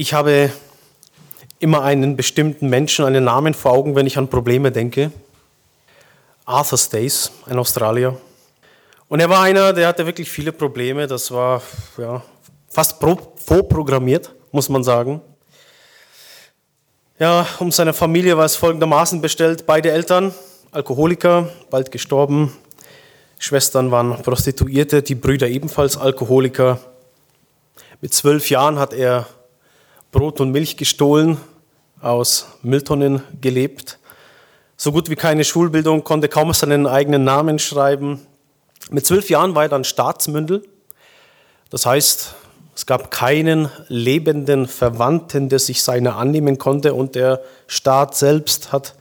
Ich habe immer einen bestimmten Menschen, einen Namen vor Augen, wenn ich an Probleme denke. Arthur Stace, ein Australier. Und er war einer, der hatte wirklich viele Probleme. Das war ja, fast vorprogrammiert, muss man sagen. Ja, um seine Familie war es folgendermaßen bestellt. Beide Eltern, Alkoholiker, bald gestorben. Schwestern waren Prostituierte, die Brüder ebenfalls Alkoholiker. Mit zwölf Jahren hat er Brot und Milch gestohlen, aus Mülltonnen gelebt. So gut wie keine Schulbildung, konnte kaum seinen eigenen Namen schreiben. Mit zwölf Jahren war er dann Staatsmündel. Das heißt, es gab keinen lebenden Verwandten, der sich seiner annehmen konnte und der Staat selbst hat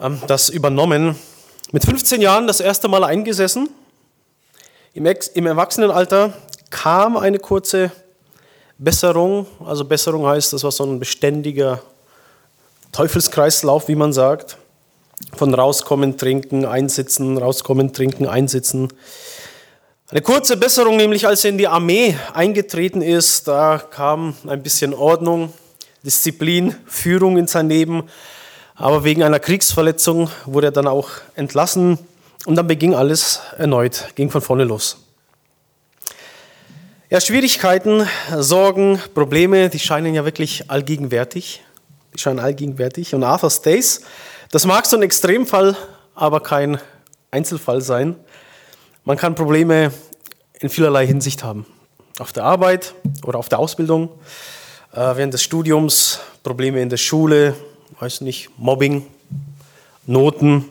ähm, das übernommen. Mit 15 Jahren das erste Mal eingesessen. Im, Im Erwachsenenalter kam eine kurze Besserung, also Besserung heißt, das war so ein beständiger Teufelskreislauf, wie man sagt. Von rauskommen, trinken, einsitzen, rauskommen, trinken, einsitzen. Eine kurze Besserung, nämlich als er in die Armee eingetreten ist, da kam ein bisschen Ordnung, Disziplin, Führung in sein Leben. Aber wegen einer Kriegsverletzung wurde er dann auch entlassen und dann beging alles erneut, ging von vorne los. Ja, Schwierigkeiten, Sorgen, Probleme, die scheinen ja wirklich allgegenwärtig. Die scheinen allgegenwärtig. Und Arthur Stace, das mag so ein Extremfall, aber kein Einzelfall sein. Man kann Probleme in vielerlei Hinsicht haben. Auf der Arbeit oder auf der Ausbildung, äh, während des Studiums, Probleme in der Schule, weiß nicht, Mobbing, Noten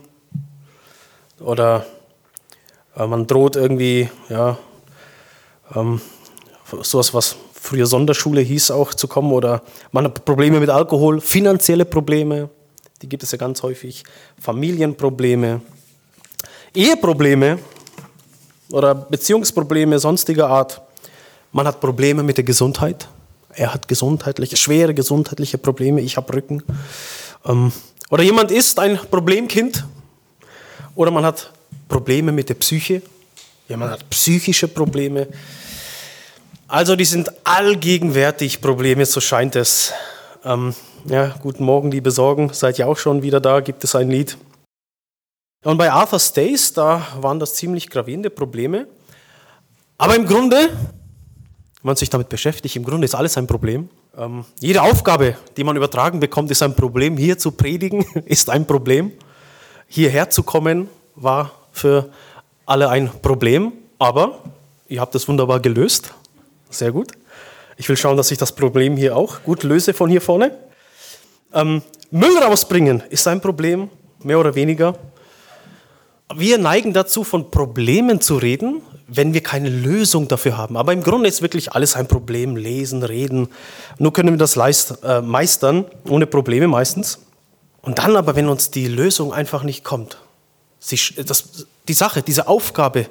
oder äh, man droht irgendwie, ja, ähm, sowas, was früher Sonderschule hieß, auch zu kommen. Oder man hat Probleme mit Alkohol, finanzielle Probleme, die gibt es ja ganz häufig, Familienprobleme, Eheprobleme oder Beziehungsprobleme sonstiger Art. Man hat Probleme mit der Gesundheit. Er hat gesundheitliche, schwere gesundheitliche Probleme. Ich habe Rücken. Ähm, oder jemand ist ein Problemkind. Oder man hat Probleme mit der Psyche. Jemand hat psychische Probleme. Also die sind allgegenwärtig Probleme, so scheint es. Ähm, ja, guten Morgen, liebe Sorgen, seid ihr auch schon wieder da? Gibt es ein Lied? Und bei Arthur Stace, da waren das ziemlich gravierende Probleme. Aber im Grunde, wenn man sich damit beschäftigt, im Grunde ist alles ein Problem. Ähm, jede Aufgabe, die man übertragen bekommt, ist ein Problem. Hier zu predigen ist ein Problem. Hierher zu kommen war für alle ein Problem. Aber ihr habt es wunderbar gelöst. Sehr gut. Ich will schauen, dass ich das Problem hier auch gut löse von hier vorne. Ähm, Müll rausbringen ist ein Problem, mehr oder weniger. Wir neigen dazu, von Problemen zu reden, wenn wir keine Lösung dafür haben. Aber im Grunde ist wirklich alles ein Problem. Lesen, reden. Nur können wir das äh, meistern, ohne Probleme meistens. Und dann aber, wenn uns die Lösung einfach nicht kommt, die Sache, diese Aufgabe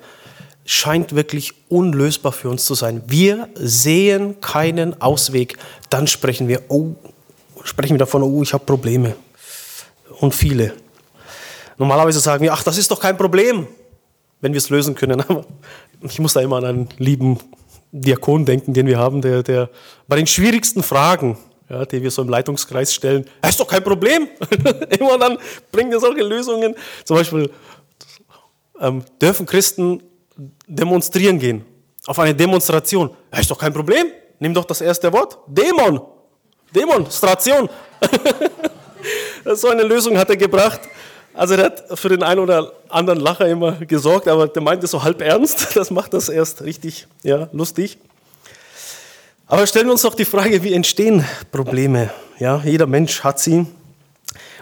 scheint wirklich unlösbar für uns zu sein. Wir sehen keinen Ausweg. Dann sprechen wir, oh, sprechen wir davon, oh, ich habe Probleme. Und viele. Normalerweise sagen wir, ach, das ist doch kein Problem, wenn wir es lösen können. Aber ich muss da immer an einen lieben Diakon denken, den wir haben, der, der bei den schwierigsten Fragen, ja, die wir so im Leitungskreis stellen, ist doch kein Problem. immer dann bringen wir solche Lösungen. Zum Beispiel ähm, dürfen Christen demonstrieren gehen. Auf eine Demonstration. Ja, ist doch kein Problem. Nimm doch das erste Wort. Dämon. Demonstration. so eine Lösung hat er gebracht. Also er hat für den einen oder anderen Lacher immer gesorgt, aber der meint es so halb ernst. Das macht das erst richtig ja, lustig. Aber stellen wir uns doch die Frage, wie entstehen Probleme? Ja, jeder Mensch hat sie.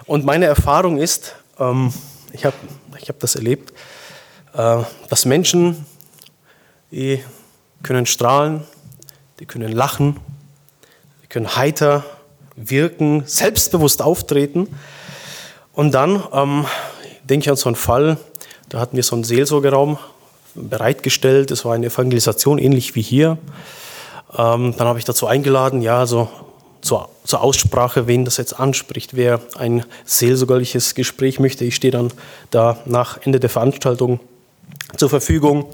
Und meine Erfahrung ist, ähm, ich habe ich hab das erlebt, äh, dass Menschen, die können strahlen, die können lachen, die können heiter wirken, selbstbewusst auftreten. Und dann ähm, denke ich an so einen Fall, da hatten wir so einen Seelsorgeraum bereitgestellt, es war eine Evangelisation ähnlich wie hier. Ähm, dann habe ich dazu eingeladen, ja, so zur, zur, Aussprache, wen das jetzt anspricht, wer ein seelsorgerliches Gespräch möchte. Ich stehe dann da nach Ende der Veranstaltung zur Verfügung.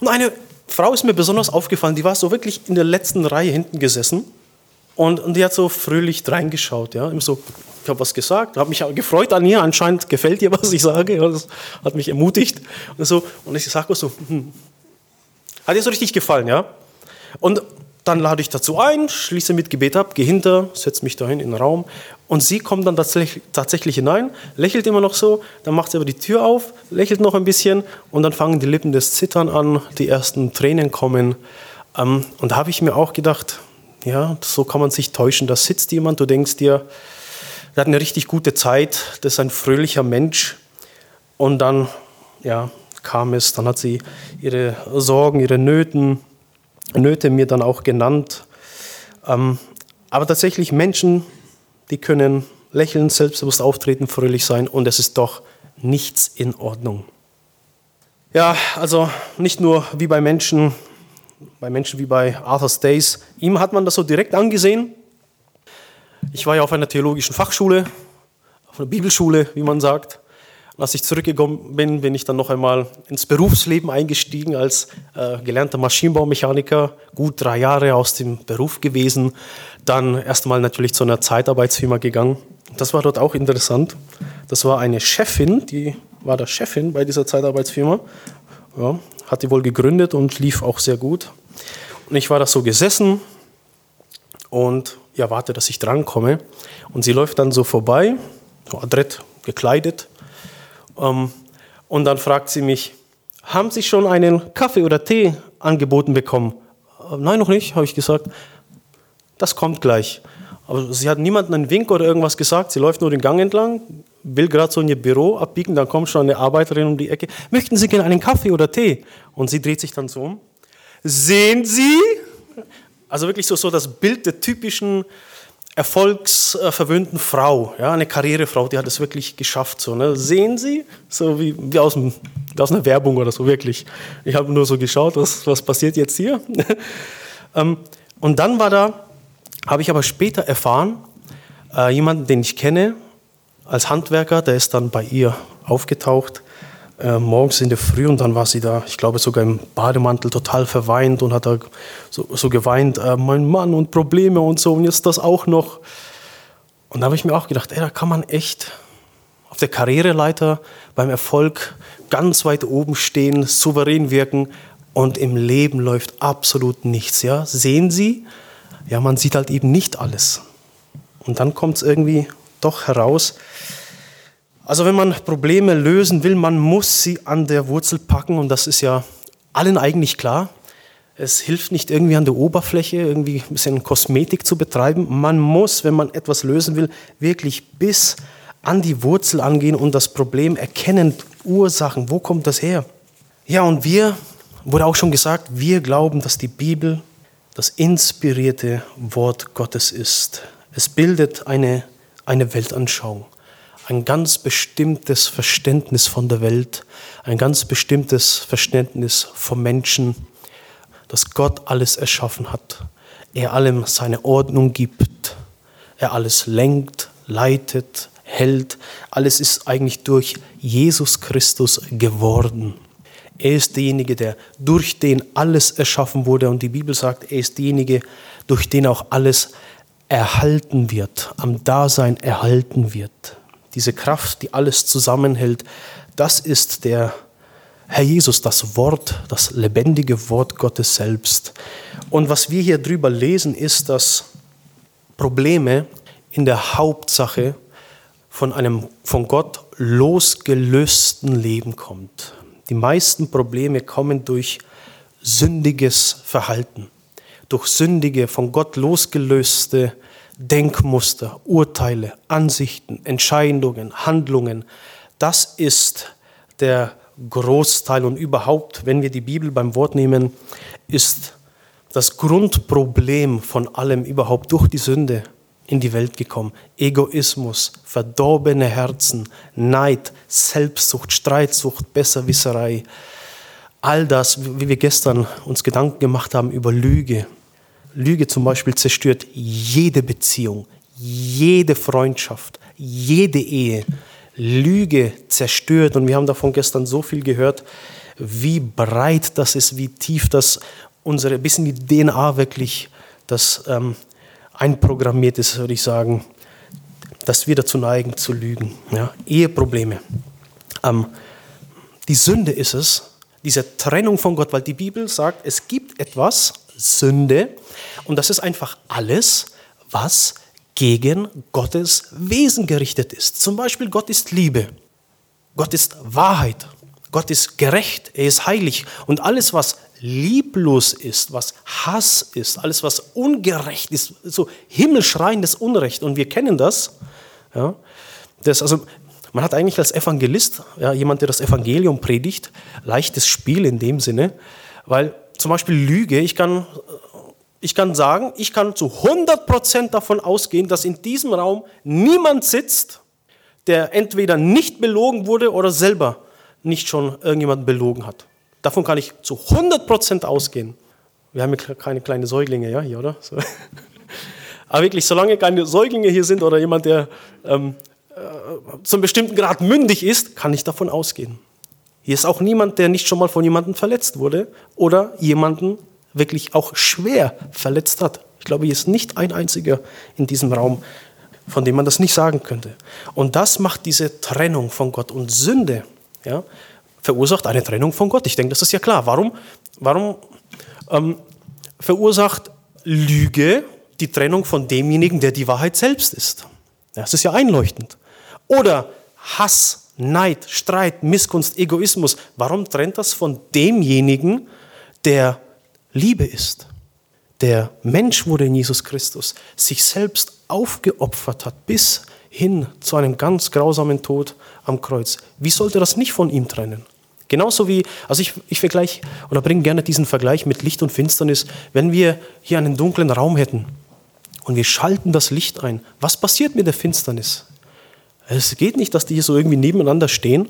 Und eine Frau ist mir besonders aufgefallen, die war so wirklich in der letzten Reihe hinten gesessen Und, und die hat so fröhlich reingeschaut, ja, immer so, ich habe was gesagt, habe mich gefreut an ihr, anscheinend gefällt ihr, was ich sage, ja, das hat mich ermutigt und so. Und ich sage so, hm, hat ihr so richtig gefallen, ja? Und dann lade ich dazu ein, schließe mit Gebet ab, gehe hinter, setze mich dahin in den Raum und sie kommt dann tatsächlich, hinein, lächelt immer noch so, dann macht sie aber die Tür auf, lächelt noch ein bisschen und dann fangen die Lippen des Zittern an, die ersten Tränen kommen. Ähm, und da habe ich mir auch gedacht, ja, so kann man sich täuschen. Da sitzt jemand, du denkst dir, der hat eine richtig gute Zeit, das ist ein fröhlicher Mensch. Und dann, ja, kam es, dann hat sie ihre Sorgen, ihre Nöten, Nöte mir dann auch genannt. Ähm, aber tatsächlich Menschen, die können lächeln, selbstbewusst auftreten, fröhlich sein und es ist doch nichts in Ordnung. Ja, also nicht nur wie bei Menschen, bei Menschen wie bei Arthur Stace. Ihm hat man das so direkt angesehen. Ich war ja auf einer theologischen Fachschule, auf einer Bibelschule, wie man sagt. Als ich zurückgekommen bin, bin ich dann noch einmal ins Berufsleben eingestiegen als äh, gelernter Maschinenbaumechaniker, gut drei Jahre aus dem Beruf gewesen, dann erst einmal natürlich zu einer Zeitarbeitsfirma gegangen. Das war dort auch interessant. Das war eine Chefin, die war da Chefin bei dieser Zeitarbeitsfirma. Ja, hat die wohl gegründet und lief auch sehr gut. Und ich war da so gesessen und ja, warte, dass ich drankomme. Und sie läuft dann so vorbei, so adrett gekleidet, und dann fragt sie mich, haben Sie schon einen Kaffee oder Tee angeboten bekommen? Äh, Nein, noch nicht, habe ich gesagt. Das kommt gleich. Aber sie hat niemandem einen Wink oder irgendwas gesagt. Sie läuft nur den Gang entlang, will gerade so in ihr Büro abbiegen, dann kommt schon eine Arbeiterin um die Ecke. Möchten Sie gerne einen Kaffee oder Tee? Und sie dreht sich dann so um. Sehen Sie? Also wirklich so, so das Bild der typischen erfolgsverwöhnten Frau, ja, eine Karrierefrau, die hat es wirklich geschafft. So, ne? Sehen Sie? So wie, wie, aus, dem, aus einer Werbung oder so, wirklich. Ich habe nur so geschaut, was, was passiert jetzt hier. ähm, und dann war da, habe ich aber später erfahren, äh, jemanden, den ich kenne, als Handwerker, der ist dann bei ihr aufgetaucht äh, morgens in der Früh und dann war sie da, ich glaube sogar im Bademantel total verweint und hat da so, so geweint, äh, mein Mann und Probleme und so und jetzt das auch noch. Und da habe ich mir auch gedacht, ey, da kann man echt auf der Karriereleiter beim Erfolg ganz weit oben stehen, souverän wirken und im Leben läuft absolut nichts. Ja? Sehen Sie? Ja, man sieht halt eben nicht alles. Und dann kommt es irgendwie doch heraus, also wenn man Probleme lösen will, man muss sie an der Wurzel packen und das ist ja allen eigentlich klar. Es hilft nicht irgendwie an der Oberfläche irgendwie ein bisschen Kosmetik zu betreiben. Man muss, wenn man etwas lösen will, wirklich bis an die Wurzel angehen und das Problem erkennen, Ursachen, wo kommt das her? Ja, und wir, wurde auch schon gesagt, wir glauben, dass die Bibel das inspirierte Wort Gottes ist. Es bildet eine, eine Weltanschauung ein ganz bestimmtes Verständnis von der Welt, ein ganz bestimmtes Verständnis vom Menschen, dass Gott alles erschaffen hat, er allem seine Ordnung gibt, er alles lenkt, leitet, hält. Alles ist eigentlich durch Jesus Christus geworden. Er ist derjenige, der durch den alles erschaffen wurde und die Bibel sagt, er ist derjenige, durch den auch alles erhalten wird, am Dasein erhalten wird diese Kraft, die alles zusammenhält, das ist der Herr Jesus, das Wort, das lebendige Wort Gottes selbst. Und was wir hier drüber lesen, ist, dass Probleme in der Hauptsache von einem von Gott losgelösten Leben kommt. Die meisten Probleme kommen durch sündiges Verhalten, durch sündige, von Gott losgelöste Denkmuster, Urteile, Ansichten, Entscheidungen, Handlungen. Das ist der Großteil und überhaupt, wenn wir die Bibel beim Wort nehmen, ist das Grundproblem von allem überhaupt durch die Sünde in die Welt gekommen. Egoismus, verdorbene Herzen, Neid, Selbstsucht, Streitsucht, Besserwisserei. All das, wie wir gestern uns Gedanken gemacht haben über Lüge, Lüge zum Beispiel zerstört jede Beziehung, jede Freundschaft, jede Ehe. Lüge zerstört und wir haben davon gestern so viel gehört, wie breit das ist, wie tief das unsere, bis in die DNA wirklich das ähm, einprogrammiert ist, würde ich sagen, dass wir dazu neigen zu lügen. Ja? Eheprobleme. Ähm, die Sünde ist es, diese Trennung von Gott, weil die Bibel sagt, es gibt etwas, Sünde, und das ist einfach alles, was gegen Gottes Wesen gerichtet ist. Zum Beispiel, Gott ist Liebe, Gott ist Wahrheit, Gott ist gerecht, er ist heilig und alles, was lieblos ist, was Hass ist, alles, was ungerecht ist, so himmelschreiendes Unrecht. Und wir kennen das. Ja, das also, man hat eigentlich als Evangelist, ja, jemand, der das Evangelium predigt, leichtes Spiel in dem Sinne, weil zum Beispiel Lüge, ich kann, ich kann sagen, ich kann zu 100% davon ausgehen, dass in diesem Raum niemand sitzt, der entweder nicht belogen wurde oder selber nicht schon irgendjemand belogen hat. Davon kann ich zu 100% ausgehen. Wir haben ja keine kleinen Säuglinge, ja, hier, oder? So. Aber wirklich, solange keine Säuglinge hier sind oder jemand, der ähm, äh, zum bestimmten Grad mündig ist, kann ich davon ausgehen. Hier ist auch niemand, der nicht schon mal von jemandem verletzt wurde oder jemanden wirklich auch schwer verletzt hat. Ich glaube, hier ist nicht ein einziger in diesem Raum, von dem man das nicht sagen könnte. Und das macht diese Trennung von Gott und Sünde. Ja, verursacht eine Trennung von Gott. Ich denke, das ist ja klar. Warum, warum ähm, verursacht Lüge die Trennung von demjenigen, der die Wahrheit selbst ist? Das ist ja einleuchtend. Oder Hass, Neid, Streit, Missgunst, Egoismus. Warum trennt das von demjenigen, der Liebe ist? Der Mensch wurde in Jesus Christus, sich selbst aufgeopfert hat bis hin zu einem ganz grausamen Tod am Kreuz. Wie sollte das nicht von ihm trennen? Genauso wie, also ich, ich vergleiche oder bringe gerne diesen Vergleich mit Licht und Finsternis. Wenn wir hier einen dunklen Raum hätten und wir schalten das Licht ein, was passiert mit der Finsternis? Es geht nicht, dass die hier so irgendwie nebeneinander stehen.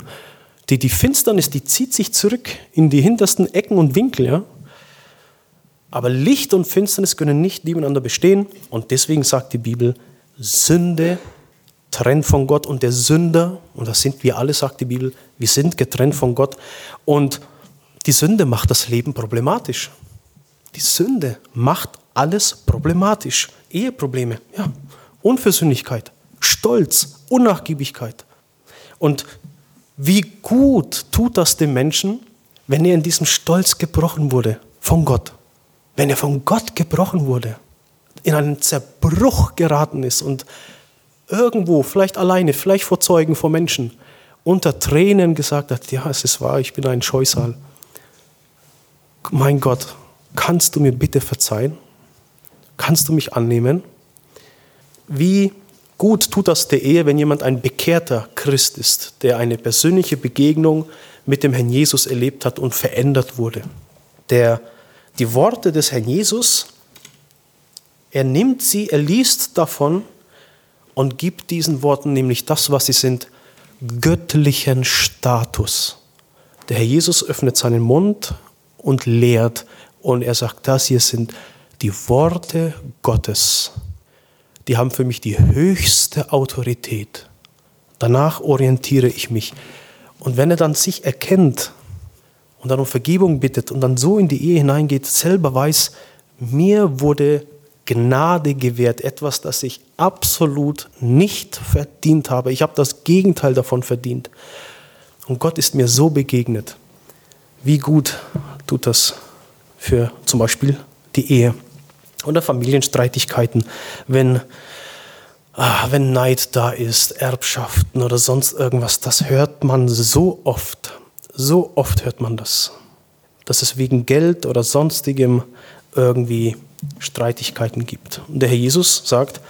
Die, die Finsternis, die zieht sich zurück in die hintersten Ecken und Winkel. Ja? Aber Licht und Finsternis können nicht nebeneinander bestehen. Und deswegen sagt die Bibel, Sünde trennt von Gott und der Sünder, und das sind wir alle, sagt die Bibel, wir sind getrennt von Gott. Und die Sünde macht das Leben problematisch. Die Sünde macht alles problematisch. Eheprobleme, ja, Unversöhnlichkeit, Stolz, Unnachgiebigkeit. Und wie gut tut das dem Menschen, wenn er in diesem Stolz gebrochen wurde von Gott? Wenn er von Gott gebrochen wurde, in einen Zerbruch geraten ist und irgendwo, vielleicht alleine, vielleicht vor Zeugen, vor Menschen, unter Tränen gesagt hat, ja, es ist wahr, ich bin ein Scheusal. Mein Gott, kannst du mir bitte verzeihen? Kannst du mich annehmen? Wie gut tut das der Ehe, wenn jemand ein bekehrter Christ ist, der eine persönliche Begegnung mit dem Herrn Jesus erlebt hat und verändert wurde. Der die Worte des Herrn Jesus, er nimmt sie, er liest davon und gibt diesen Worten nämlich das, was sie sind, göttlichen Status. Der Herr Jesus öffnet seinen Mund und lehrt und er sagt, das hier sind die Worte Gottes. Die haben für mich die höchste Autorität. Danach orientiere ich mich. Und wenn er dann sich erkennt und dann um Vergebung bittet und dann so in die Ehe hineingeht, selber weiß, mir wurde Gnade gewährt, etwas, das ich absolut nicht verdient habe. Ich habe das Gegenteil davon verdient. Und Gott ist mir so begegnet. Wie gut tut das für zum Beispiel die Ehe oder Familienstreitigkeiten, wenn, ah, wenn Neid da ist, Erbschaften oder sonst irgendwas. Das hört man so oft. So oft hört man das. Dass es wegen Geld oder sonstigem irgendwie Streitigkeiten gibt. Und der Herr Jesus sagt,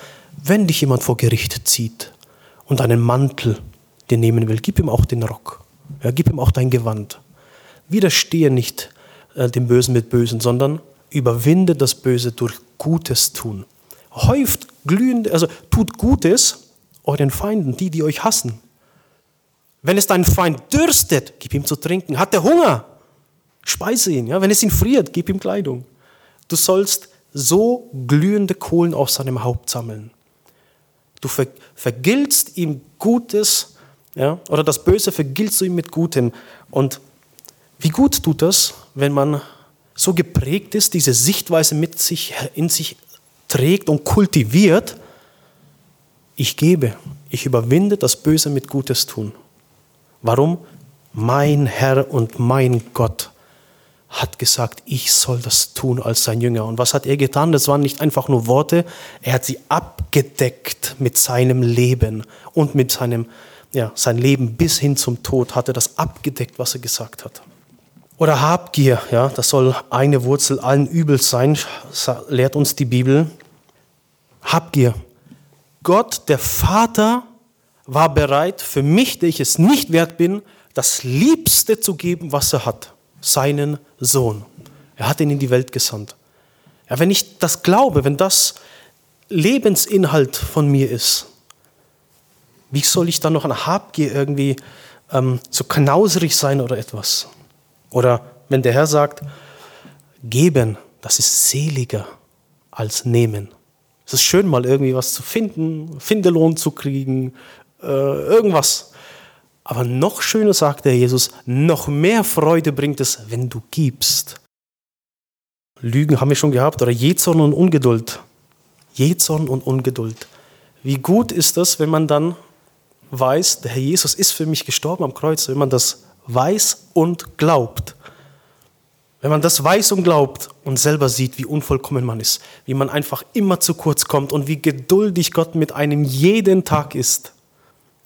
wenn dich jemand vor Gericht zieht und einen Mantel dir nehmen will, gib ihm auch den Rock. Ja, gib ihm auch dein Gewand. Widerstehe nicht äh, dem Bösen mit Bösen, sondern überwinde das Böse durch Gutes tun. Häuft glühende, also tut Gutes euren Feinden, die, die euch hassen. Wenn es deinen Feind dürstet, gib ihm zu trinken. Hat er Hunger? Speise ihn. Ja? Wenn es ihn friert, gib ihm Kleidung. Du sollst so glühende Kohlen auf seinem Haupt sammeln. Du ver vergiltst ihm Gutes, ja, oder das Böse vergiltst du ihm mit Gutem. Und wie gut tut das, wenn man so geprägt ist, diese Sichtweise mit sich, in sich trägt und kultiviert, ich gebe, ich überwinde das Böse mit Gutes tun. Warum? Mein Herr und mein Gott hat gesagt, ich soll das tun als sein Jünger. Und was hat er getan? Das waren nicht einfach nur Worte, er hat sie abgedeckt mit seinem Leben und mit seinem, ja, sein Leben bis hin zum Tod hat er das abgedeckt, was er gesagt hat. Oder Habgier, ja, das soll eine Wurzel allen Übels sein, lehrt uns die Bibel. Habgier. Gott, der Vater, war bereit, für mich, der ich es nicht wert bin, das Liebste zu geben, was er hat seinen Sohn. Er hat ihn in die Welt gesandt. Ja, wenn ich das glaube, wenn das Lebensinhalt von mir ist, wie soll ich dann noch an Habgier irgendwie ähm, so knauserig sein oder etwas? Oder wenn der Herr sagt, geben, das ist seliger als nehmen. Es ist schön, mal irgendwie was zu finden, Findelohn zu kriegen, äh, irgendwas. Aber noch schöner, sagt der Jesus, noch mehr Freude bringt es, wenn du gibst. Lügen haben wir schon gehabt, oder Jezorn und Ungeduld. Jezorn und Ungeduld. Wie gut ist das, wenn man dann weiß, der Herr Jesus ist für mich gestorben am Kreuz, wenn man das weiß und glaubt. Wenn man das weiß und glaubt und selber sieht, wie unvollkommen man ist, wie man einfach immer zu kurz kommt und wie geduldig Gott mit einem jeden Tag ist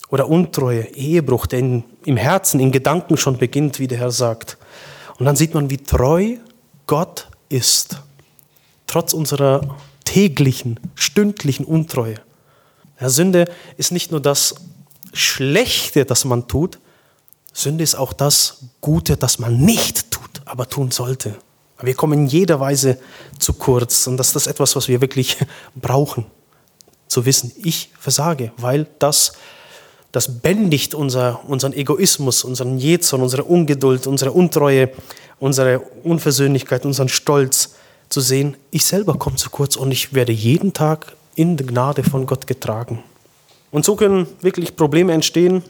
oder Untreue, Ehebruch, der in, im Herzen, in Gedanken schon beginnt, wie der Herr sagt. Und dann sieht man, wie treu Gott ist, trotz unserer täglichen, stündlichen Untreue. Ja, Sünde ist nicht nur das Schlechte, das man tut, Sünde ist auch das Gute, das man nicht tut, aber tun sollte. Wir kommen in jeder Weise zu kurz und das ist etwas, was wir wirklich brauchen, zu wissen, ich versage, weil das das bändigt unser, unseren Egoismus, unseren Jezorn, unsere Ungeduld, unsere Untreue, unsere Unversöhnlichkeit, unseren Stolz zu sehen, ich selber komme zu kurz und ich werde jeden Tag in der Gnade von Gott getragen. Und so können wirklich Probleme entstehen,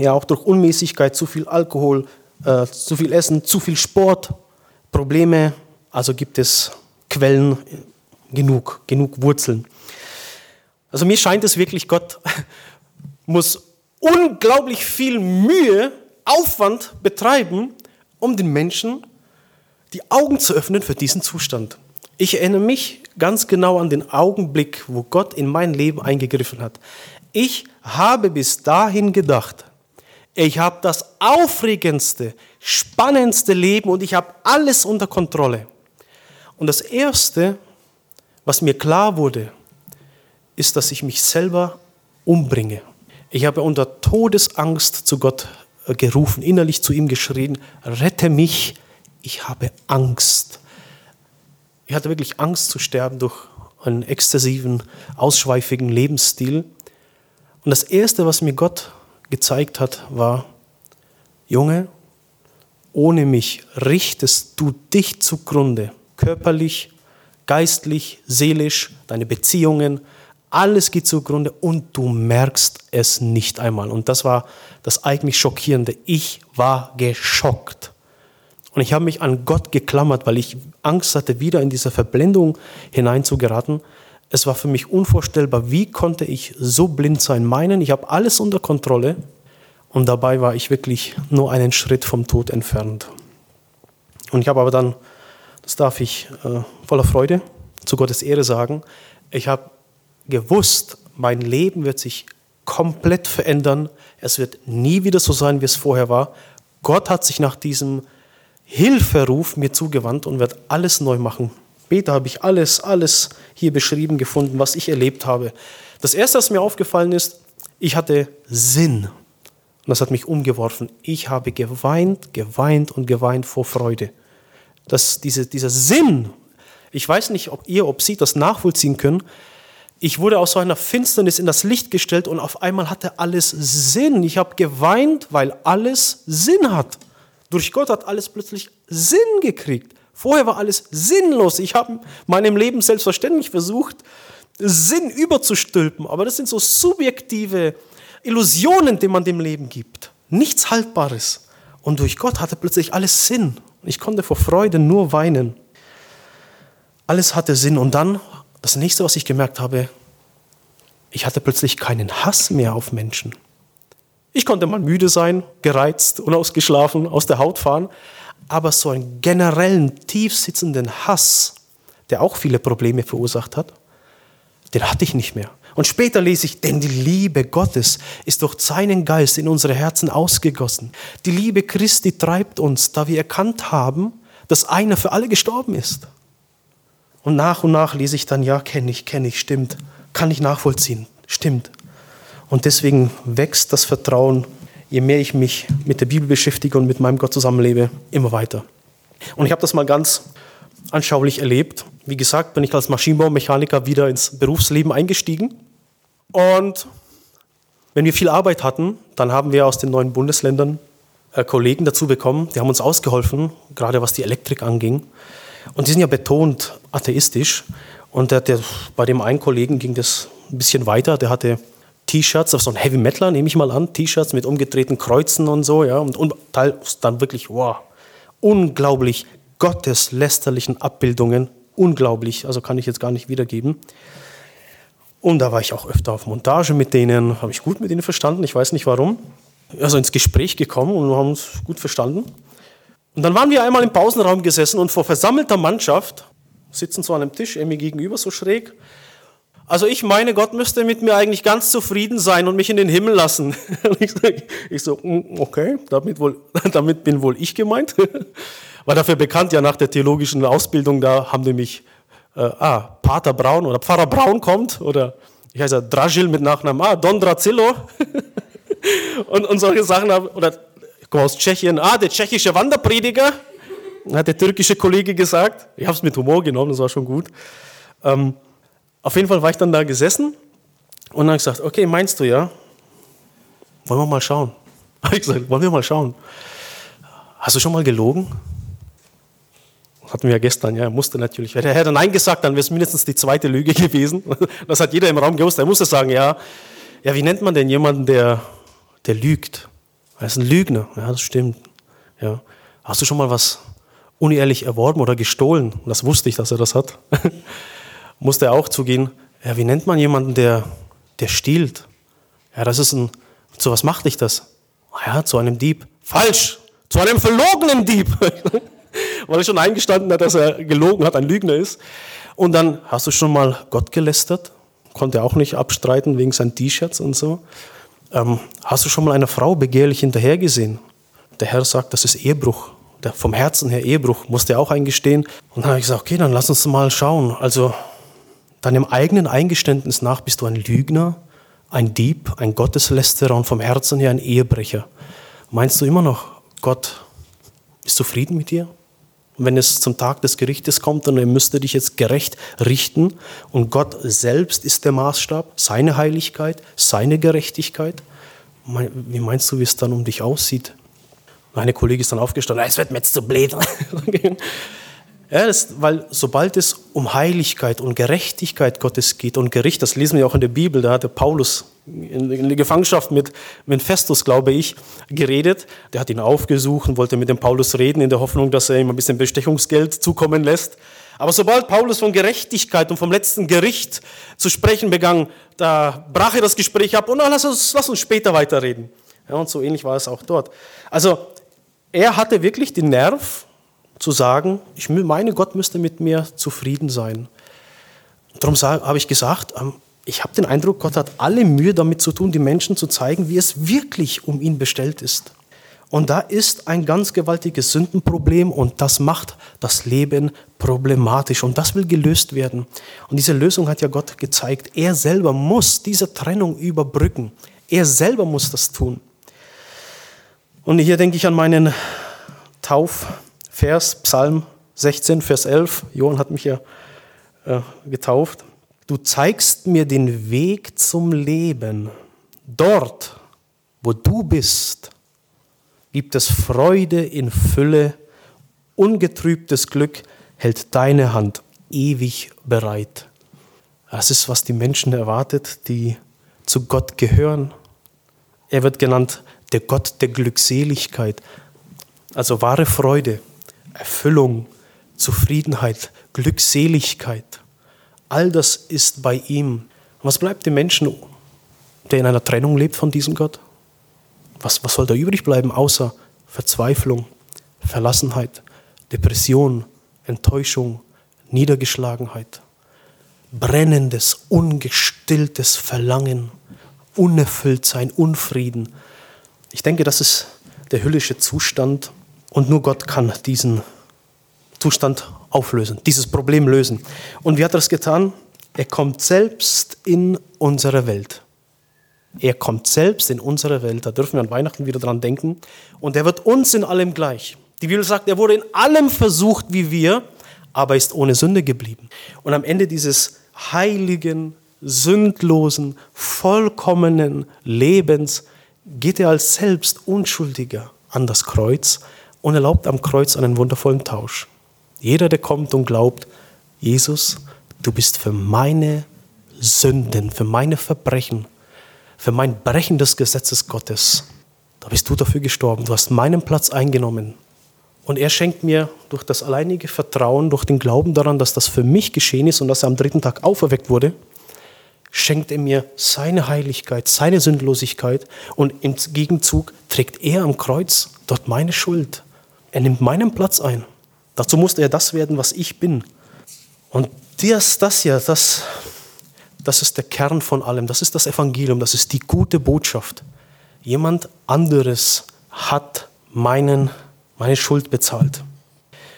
ja auch durch Unmäßigkeit, zu viel Alkohol, äh, zu viel Essen, zu viel Sport. Probleme, also gibt es Quellen genug, genug Wurzeln. Also mir scheint es wirklich, Gott muss unglaublich viel Mühe, Aufwand betreiben, um den Menschen die Augen zu öffnen für diesen Zustand. Ich erinnere mich ganz genau an den Augenblick, wo Gott in mein Leben eingegriffen hat. Ich habe bis dahin gedacht, ich habe das aufregendste, spannendste Leben und ich habe alles unter Kontrolle. Und das Erste, was mir klar wurde, ist, dass ich mich selber umbringe. Ich habe unter Todesangst zu Gott äh, gerufen, innerlich zu ihm geschrien, rette mich, ich habe Angst. Ich hatte wirklich Angst zu sterben durch einen exzessiven, ausschweifigen Lebensstil. Und das Erste, was mir Gott gezeigt hat, war, Junge, ohne mich richtest du dich zugrunde, körperlich, geistlich, seelisch, deine Beziehungen, alles geht zugrunde und du merkst es nicht einmal. Und das war das eigentlich Schockierende. Ich war geschockt. Und ich habe mich an Gott geklammert, weil ich Angst hatte, wieder in diese Verblendung hineinzugeraten. Es war für mich unvorstellbar, wie konnte ich so blind sein, meinen, ich habe alles unter Kontrolle und dabei war ich wirklich nur einen Schritt vom Tod entfernt. Und ich habe aber dann, das darf ich äh, voller Freude zu Gottes Ehre sagen, ich habe gewusst, mein Leben wird sich komplett verändern. Es wird nie wieder so sein, wie es vorher war. Gott hat sich nach diesem Hilferuf mir zugewandt und wird alles neu machen. Später habe ich alles, alles hier beschrieben gefunden, was ich erlebt habe. Das Erste, was mir aufgefallen ist, ich hatte Sinn. Und das hat mich umgeworfen. Ich habe geweint, geweint und geweint vor Freude. Das, diese, dieser Sinn, ich weiß nicht, ob ihr, ob Sie das nachvollziehen können, ich wurde aus so einer Finsternis in das Licht gestellt und auf einmal hatte alles Sinn. Ich habe geweint, weil alles Sinn hat. Durch Gott hat alles plötzlich Sinn gekriegt. Vorher war alles sinnlos. Ich habe meinem Leben selbstverständlich versucht, Sinn überzustülpen, aber das sind so subjektive Illusionen, die man dem Leben gibt. Nichts Haltbares. Und durch Gott hatte plötzlich alles Sinn. Ich konnte vor Freude nur weinen. Alles hatte Sinn. Und dann das nächste, was ich gemerkt habe, ich hatte plötzlich keinen Hass mehr auf Menschen. Ich konnte mal müde sein, gereizt, unausgeschlafen, aus der Haut fahren, aber so einen generellen, tief sitzenden Hass, der auch viele Probleme verursacht hat, den hatte ich nicht mehr. Und später lese ich, denn die Liebe Gottes ist durch seinen Geist in unsere Herzen ausgegossen. Die Liebe Christi treibt uns, da wir erkannt haben, dass einer für alle gestorben ist. Und nach und nach lese ich dann, ja, kenne ich, kenne ich, stimmt, kann ich nachvollziehen, stimmt. Und deswegen wächst das Vertrauen, je mehr ich mich mit der Bibel beschäftige und mit meinem Gott zusammenlebe, immer weiter. Und ich habe das mal ganz anschaulich erlebt. Wie gesagt, bin ich als Maschinenbaumechaniker wieder ins Berufsleben eingestiegen. Und wenn wir viel Arbeit hatten, dann haben wir aus den neuen Bundesländern äh, Kollegen dazu bekommen, die haben uns ausgeholfen, gerade was die Elektrik anging. Und die sind ja betont atheistisch. Und der, der, bei dem einen Kollegen ging das ein bisschen weiter. Der hatte T-Shirts, so ein Heavy Metaler, nehme ich mal an, T-Shirts mit umgedrehten Kreuzen und so, ja. Und, und dann wirklich, wow, unglaublich gotteslästerlichen Abbildungen. Unglaublich, also kann ich jetzt gar nicht wiedergeben. Und da war ich auch öfter auf Montage mit denen, habe ich gut mit ihnen verstanden, ich weiß nicht warum. Also ins Gespräch gekommen und haben uns gut verstanden. Und dann waren wir einmal im Pausenraum gesessen und vor versammelter Mannschaft sitzen so an einem Tisch, mir gegenüber so schräg. Also ich meine, Gott müsste mit mir eigentlich ganz zufrieden sein und mich in den Himmel lassen. ich so, mm, okay, damit, wohl, damit bin wohl ich gemeint. War dafür bekannt, ja nach der theologischen Ausbildung, da haben die mich, äh, ah, Pater Braun oder Pfarrer Braun kommt oder ich heiße Dragil mit Nachnamen, ah, Don Drazillo. und, und solche Sachen, oder ich komme aus Tschechien, ah, der tschechische Wanderprediger hat der türkische Kollege gesagt. Ich habe es mit Humor genommen, das war schon gut. Ähm, auf jeden Fall war ich dann da gesessen und dann gesagt, okay, meinst du ja? Wollen wir mal schauen? Habe ich gesagt, wollen wir mal schauen? Hast du schon mal gelogen? Hatten wir ja gestern, ja, er musste natürlich. Hätte er Nein gesagt, dann wäre es mindestens die zweite Lüge gewesen. Das hat jeder im Raum gewusst. Er musste sagen, ja. Ja, wie nennt man denn jemanden, der, der lügt? Er ist ein Lügner. Ja, das stimmt. Ja. Hast du schon mal was unehrlich erworben oder gestohlen. Das wusste ich, dass er das hat. Musste er auch zugehen. Ja, wie nennt man jemanden, der, der stiehlt? Ja, das ist ein, zu was macht dich das? Ja, zu einem Dieb. Falsch! Zu einem verlogenen Dieb! Weil er schon eingestanden hat, dass er gelogen hat, ein Lügner ist. Und dann, hast du schon mal Gott gelästert? Konnte er auch nicht abstreiten wegen seinen T-Shirts und so. Ähm, hast du schon mal einer Frau begehrlich hinterhergesehen? Der Herr sagt, das ist Ehebruch vom Herzen her Ehebruch, musste er auch eingestehen. Und dann habe ich gesagt, okay, dann lass uns mal schauen. Also deinem eigenen Eingeständnis nach bist du ein Lügner, ein Dieb, ein Gotteslästerer und vom Herzen her ein Ehebrecher. Meinst du immer noch, Gott ist zufrieden mit dir? Und wenn es zum Tag des Gerichtes kommt und er müsste dich jetzt gerecht richten und Gott selbst ist der Maßstab, seine Heiligkeit, seine Gerechtigkeit, wie meinst du, wie es dann um dich aussieht? Meine Kollege ist dann aufgestanden, es wird mir jetzt zu blöd. ja, das, weil sobald es um Heiligkeit und Gerechtigkeit Gottes geht und Gericht, das lesen wir auch in der Bibel, da hatte Paulus in, der Gefangenschaft mit, mit Festus, glaube ich, geredet. Der hat ihn aufgesucht und wollte mit dem Paulus reden, in der Hoffnung, dass er ihm ein bisschen Bestechungsgeld zukommen lässt. Aber sobald Paulus von Gerechtigkeit und vom letzten Gericht zu sprechen begann, da brach er das Gespräch ab und na, lass, uns, lass uns später weiterreden. Ja, und so ähnlich war es auch dort. Also er hatte wirklich den Nerv zu sagen, ich meine, Gott müsste mit mir zufrieden sein. Darum habe ich gesagt, ähm, ich habe den Eindruck, Gott hat alle Mühe damit zu tun, die Menschen zu zeigen, wie es wirklich um ihn bestellt ist. Und da ist ein ganz gewaltiges Sündenproblem und das macht das Leben problematisch und das will gelöst werden. Und diese Lösung hat ja Gott gezeigt. Er selber muss diese Trennung überbrücken. Er selber muss das tun. Und hier denke ich an meinen Taufvers, Psalm 16, Vers 11. Johann hat mich ja äh, getauft. Du zeigst mir den Weg zum Leben. Dort, wo du bist, gibt es Freude in Fülle, ungetrübtes Glück hält deine Hand ewig bereit. Das ist, was die Menschen erwartet, die zu Gott gehören. Er wird genannt der Gott der Glückseligkeit. Also wahre Freude, Erfüllung, Zufriedenheit, Glückseligkeit. All das ist bei ihm. Was bleibt dem Menschen, der in einer Trennung lebt von diesem Gott? Was, was soll da übrig bleiben, außer Verzweiflung, Verlassenheit, Depression, Enttäuschung, Niedergeschlagenheit, brennendes, ungestilltes Verlangen, Unerfülltsein, Unfrieden. Ich denke, das ist der hüllische Zustand und nur Gott kann diesen Zustand auflösen, dieses Problem lösen. Und wie hat er es getan? Er kommt selbst in unsere Welt. Er kommt selbst in unsere Welt. Da dürfen wir an Weihnachten wieder dran denken. Und er wird uns in allem gleich. Die Bibel sagt, er wurde in allem versucht wie wir, aber ist ohne Sünde geblieben. Und am Ende dieses heiligen, sündlosen, vollkommenen Lebens geht er als selbst Unschuldiger an das Kreuz und erlaubt am Kreuz einen wundervollen Tausch. Jeder, der kommt und glaubt, Jesus, du bist für meine Sünden, für meine Verbrechen, für mein Brechen des Gesetzes Gottes, da bist du dafür gestorben, du hast meinen Platz eingenommen. Und er schenkt mir durch das alleinige Vertrauen, durch den Glauben daran, dass das für mich geschehen ist und dass er am dritten Tag auferweckt wurde, schenkt er mir seine Heiligkeit, seine Sündlosigkeit und im Gegenzug trägt er am Kreuz dort meine Schuld. Er nimmt meinen Platz ein. Dazu musste er das werden, was ich bin. Und das, das ja, das, das ist der Kern von allem. Das ist das Evangelium, das ist die gute Botschaft. Jemand anderes hat meinen, meine Schuld bezahlt.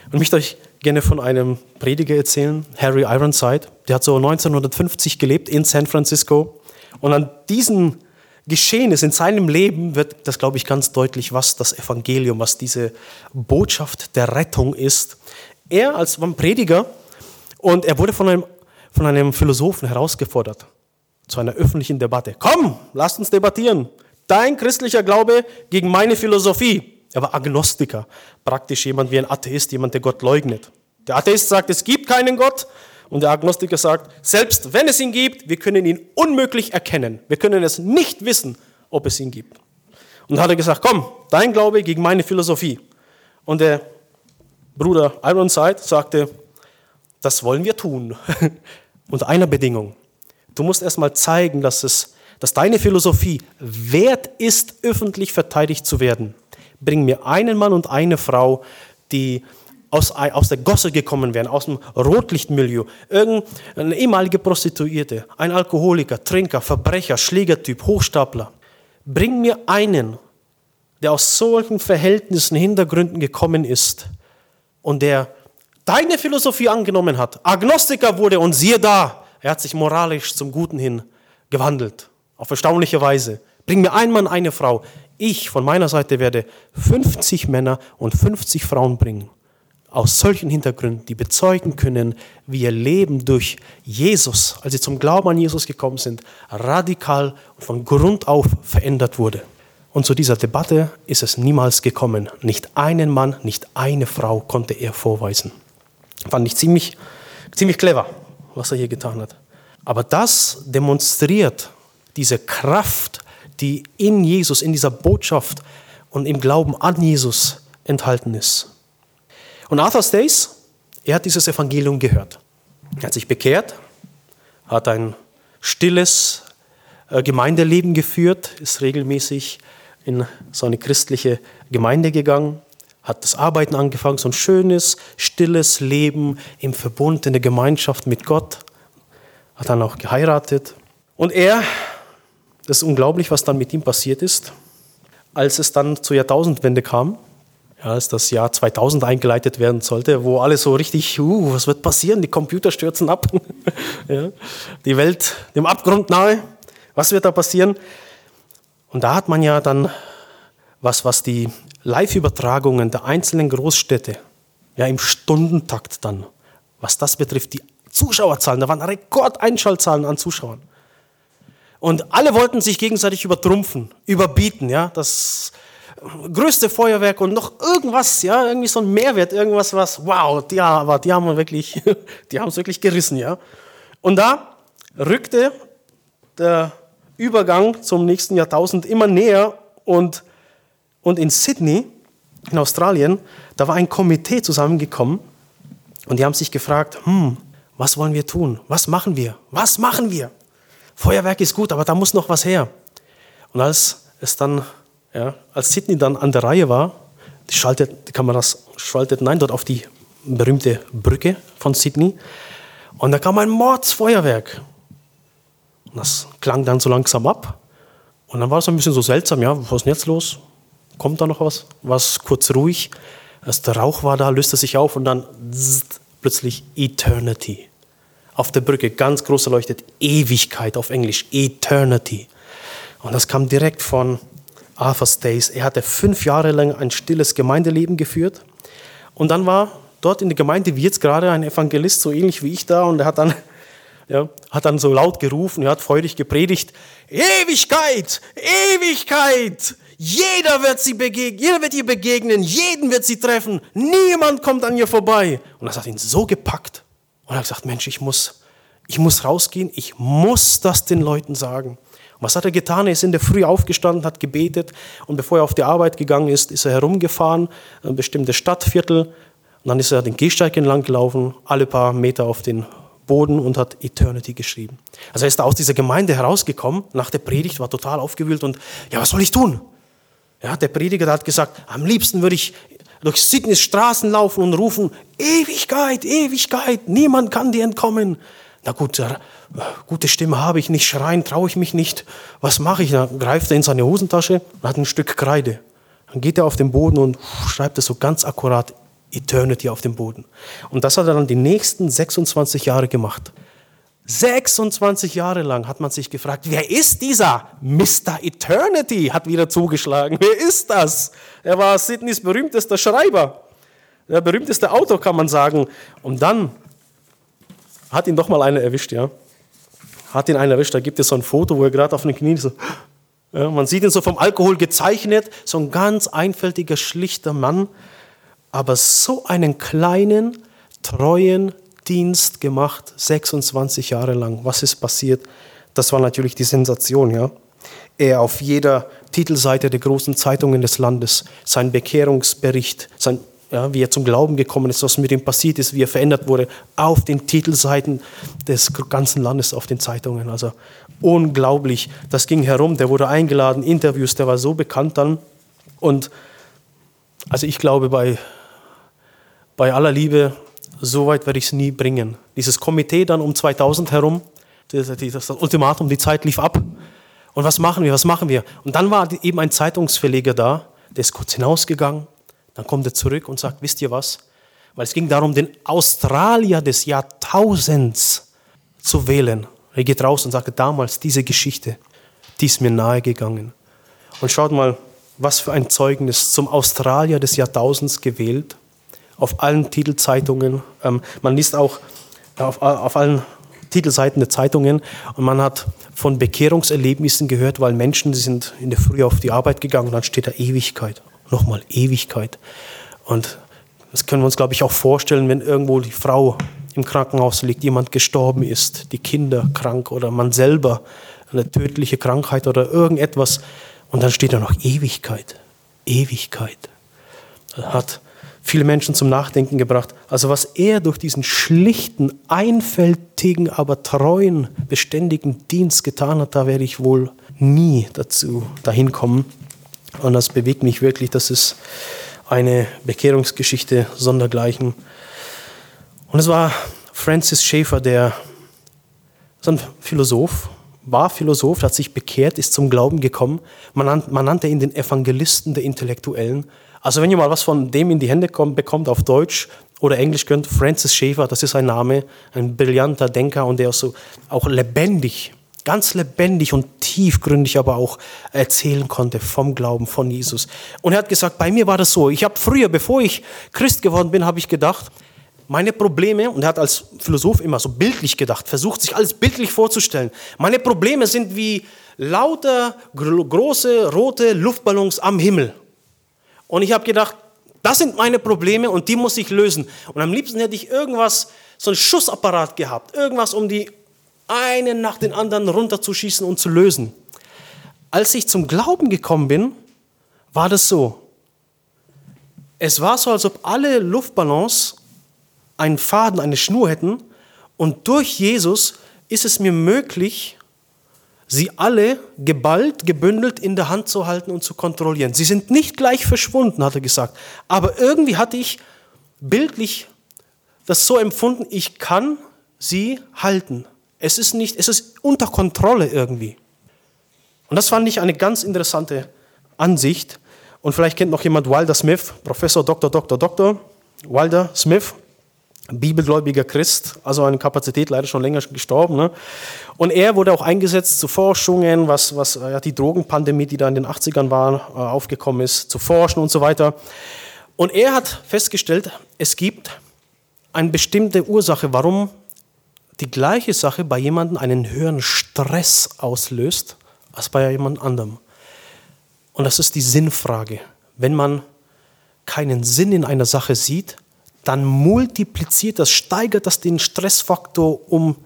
Und ich möchte euch gerne von einem Prediger erzählen, Harry Ironside. Der hat so 1950 gelebt in San Francisco. Und an diesen Geschehnis in seinem Leben wird das, glaube ich, ganz deutlich, was das Evangelium, was diese Botschaft der Rettung ist. Er als Prediger und er wurde von einem, von einem Philosophen herausgefordert zu einer öffentlichen Debatte. Komm, lasst uns debattieren. Dein christlicher Glaube gegen meine Philosophie. Er war Agnostiker, praktisch jemand wie ein Atheist, jemand, der Gott leugnet. Der Atheist sagt, es gibt keinen Gott. Und der Agnostiker sagt, selbst wenn es ihn gibt, wir können ihn unmöglich erkennen. Wir können es nicht wissen, ob es ihn gibt. Und hat er gesagt, komm, dein Glaube gegen meine Philosophie. Und der Bruder Ironside sagte, das wollen wir tun. Unter einer Bedingung. Du musst erstmal zeigen, dass, es, dass deine Philosophie wert ist, öffentlich verteidigt zu werden. Bring mir einen Mann und eine Frau, die aus, aus der Gosse gekommen wären, aus dem Rotlichtmilieu, irgendeine ehemalige Prostituierte, ein Alkoholiker, Trinker, Verbrecher, Schlägertyp, Hochstapler. Bring mir einen, der aus solchen Verhältnissen, Hintergründen gekommen ist und der deine Philosophie angenommen hat, Agnostiker wurde und siehe da, er hat sich moralisch zum Guten hin gewandelt, auf erstaunliche Weise. Bring mir einen Mann, eine Frau. Ich von meiner Seite werde 50 Männer und 50 Frauen bringen aus solchen Hintergründen, die bezeugen können, wie ihr Leben durch Jesus, als sie zum Glauben an Jesus gekommen sind, radikal und von Grund auf verändert wurde. Und zu dieser Debatte ist es niemals gekommen. Nicht einen Mann, nicht eine Frau konnte er vorweisen. Fand ich ziemlich, ziemlich clever, was er hier getan hat. Aber das demonstriert diese Kraft, die in Jesus, in dieser Botschaft und im Glauben an Jesus enthalten ist. Und Arthur Stace, er hat dieses Evangelium gehört. Er hat sich bekehrt, hat ein stilles äh, Gemeindeleben geführt, ist regelmäßig in so eine christliche Gemeinde gegangen, hat das Arbeiten angefangen, so ein schönes, stilles Leben im Verbund, in der Gemeinschaft mit Gott, hat dann auch geheiratet. Und er, das ist unglaublich, was dann mit ihm passiert ist, als es dann zur Jahrtausendwende kam, ja, als das Jahr 2000 eingeleitet werden sollte, wo alles so richtig, uh, was wird passieren? Die Computer stürzen ab, ja, die Welt dem Abgrund nahe. Was wird da passieren? Und da hat man ja dann was, was die Live-Übertragungen der einzelnen Großstädte, ja im Stundentakt dann, was das betrifft, die Zuschauerzahlen, da waren Rekordeinschaltzahlen an Zuschauern. Und alle wollten sich gegenseitig übertrumpfen, überbieten, ja, das größte Feuerwerk und noch irgendwas, ja, irgendwie so ein Mehrwert, irgendwas, was, wow, die, aber die haben wirklich, die haben es wirklich gerissen, ja. Und da rückte der Übergang zum nächsten Jahrtausend immer näher und, und in Sydney, in Australien, da war ein Komitee zusammengekommen und die haben sich gefragt, hm, Was wollen wir tun? Was machen wir? Was machen wir? Feuerwerk ist gut, aber da muss noch was her. Und als es dann, ja, als Sydney dann an der Reihe war, die, schaltet, die Kameras schalteten ein dort auf die berühmte Brücke von Sydney. Und da kam ein Mordsfeuerwerk. Und das klang dann so langsam ab. Und dann war es ein bisschen so seltsam, ja, was ist denn jetzt los? Kommt da noch was? War es kurz ruhig? Als der Rauch war da, löste sich auf und dann zzzt, plötzlich Eternity. Auf der Brücke ganz groß erleuchtet Ewigkeit auf Englisch, Eternity. Und das kam direkt von Arthur Stace. Er hatte fünf Jahre lang ein stilles Gemeindeleben geführt. Und dann war dort in der Gemeinde, wie jetzt gerade, ein Evangelist, so ähnlich wie ich da, und er hat dann, ja, hat dann so laut gerufen, er hat freudig gepredigt, Ewigkeit, Ewigkeit, jeder wird, sie begegnen, jeder wird ihr begegnen, jeden wird sie treffen, niemand kommt an ihr vorbei. Und das hat ihn so gepackt. Und er hat gesagt, Mensch, ich muss, ich muss rausgehen, ich muss das den Leuten sagen. Was hat er getan? Er ist in der Früh aufgestanden, hat gebetet und bevor er auf die Arbeit gegangen ist, ist er herumgefahren, ein bestimmtes Stadtviertel und dann ist er den Gehsteig entlang gelaufen, alle paar Meter auf den Boden und hat Eternity geschrieben. Also er ist aus dieser Gemeinde herausgekommen, nach der Predigt, war total aufgewühlt und ja, was soll ich tun? Ja, der Prediger hat gesagt, am liebsten würde ich durch Sydneys Straßen laufen und rufen, Ewigkeit, Ewigkeit, niemand kann dir entkommen. Na gut, äh, gute Stimme habe ich nicht, schreien traue ich mich nicht. Was mache ich? Dann greift er in seine Hosentasche hat ein Stück Kreide. Dann geht er auf den Boden und schreibt es so ganz akkurat Eternity auf dem Boden. Und das hat er dann die nächsten 26 Jahre gemacht. 26 Jahre lang hat man sich gefragt, wer ist dieser Mr. Eternity? Hat wieder zugeschlagen. Wer ist das? Er war Sydneys berühmtester Schreiber, der berühmteste Autor, kann man sagen. Und dann hat ihn doch mal einer erwischt, ja. Hat ihn einer erwischt. Da gibt es so ein Foto, wo er gerade auf den Knien so. Ja, man sieht ihn so vom Alkohol gezeichnet, so ein ganz einfältiger, schlichter Mann, aber so einen kleinen, treuen, Dienst gemacht, 26 Jahre lang. Was ist passiert? Das war natürlich die Sensation, ja. Er auf jeder Titelseite der großen Zeitungen des Landes, sein Bekehrungsbericht, sein, ja, wie er zum Glauben gekommen ist, was mit ihm passiert ist, wie er verändert wurde, auf den Titelseiten des ganzen Landes, auf den Zeitungen. Also unglaublich. Das ging herum, der wurde eingeladen, Interviews, der war so bekannt dann. Und also ich glaube, bei, bei aller Liebe, so weit werde ich es nie bringen. Dieses Komitee dann um 2000 herum, das, das Ultimatum, die Zeit lief ab. Und was machen wir, was machen wir? Und dann war eben ein Zeitungsverleger da, der ist kurz hinausgegangen, dann kommt er zurück und sagt, wisst ihr was? Weil es ging darum, den Australier des Jahrtausends zu wählen. Er geht raus und sagt, damals diese Geschichte, die ist mir nahegegangen. Und schaut mal, was für ein Zeugnis zum Australier des Jahrtausends gewählt auf allen Titelzeitungen. Ähm, man liest auch auf, auf allen Titelseiten der Zeitungen und man hat von Bekehrungserlebnissen gehört, weil Menschen die sind in der Früh auf die Arbeit gegangen und dann steht da Ewigkeit. Nochmal Ewigkeit. Und das können wir uns, glaube ich, auch vorstellen, wenn irgendwo die Frau im Krankenhaus liegt, jemand gestorben ist, die Kinder krank oder man selber eine tödliche Krankheit oder irgendetwas und dann steht da noch Ewigkeit. Ewigkeit. Hat viele Menschen zum Nachdenken gebracht. Also was er durch diesen schlichten, einfältigen, aber treuen, beständigen Dienst getan hat, da werde ich wohl nie dazu dahin kommen. Und das bewegt mich wirklich. Das ist eine Bekehrungsgeschichte sondergleichen. Und es war Francis Schaeffer, der so ein Philosoph, war Philosoph, hat sich bekehrt, ist zum Glauben gekommen. Man, man nannte ihn den Evangelisten der Intellektuellen. Also wenn ihr mal was von dem in die Hände kommt, bekommt auf Deutsch oder Englisch könnt, Francis Schaeffer, das ist ein Name, ein brillanter Denker und der so auch lebendig, ganz lebendig und tiefgründig aber auch erzählen konnte vom Glauben von Jesus. Und er hat gesagt, bei mir war das so, ich habe früher, bevor ich Christ geworden bin, habe ich gedacht, meine Probleme, und er hat als Philosoph immer so bildlich gedacht, versucht sich alles bildlich vorzustellen, meine Probleme sind wie lauter große rote Luftballons am Himmel. Und ich habe gedacht, das sind meine Probleme und die muss ich lösen. Und am liebsten hätte ich irgendwas, so ein Schussapparat gehabt, irgendwas, um die einen nach den anderen runterzuschießen und zu lösen. Als ich zum Glauben gekommen bin, war das so. Es war so, als ob alle Luftballons einen Faden, eine Schnur hätten Und durch Jesus ist es mir möglich, sie alle geballt, gebündelt in der Hand zu halten und zu kontrollieren. Sie sind nicht gleich verschwunden, hat er gesagt. Aber irgendwie hatte ich bildlich das so empfunden, ich kann sie halten. Es ist nicht, es ist unter Kontrolle irgendwie. Und das fand ich eine ganz interessante Ansicht. Und vielleicht kennt noch jemand Wilder Smith, Professor Dr. Dr. Dr. Wilder Smith, bibelgläubiger Christ, also eine Kapazität, leider schon länger gestorben. Ne? Und er wurde auch eingesetzt zu Forschungen, was, was ja, die Drogenpandemie, die da in den 80ern war, äh, aufgekommen ist, zu forschen und so weiter. Und er hat festgestellt, es gibt eine bestimmte Ursache, warum die gleiche Sache bei jemandem einen höheren Stress auslöst als bei jemand anderem. Und das ist die Sinnfrage. Wenn man keinen Sinn in einer Sache sieht, dann multipliziert das, steigert das den Stressfaktor um,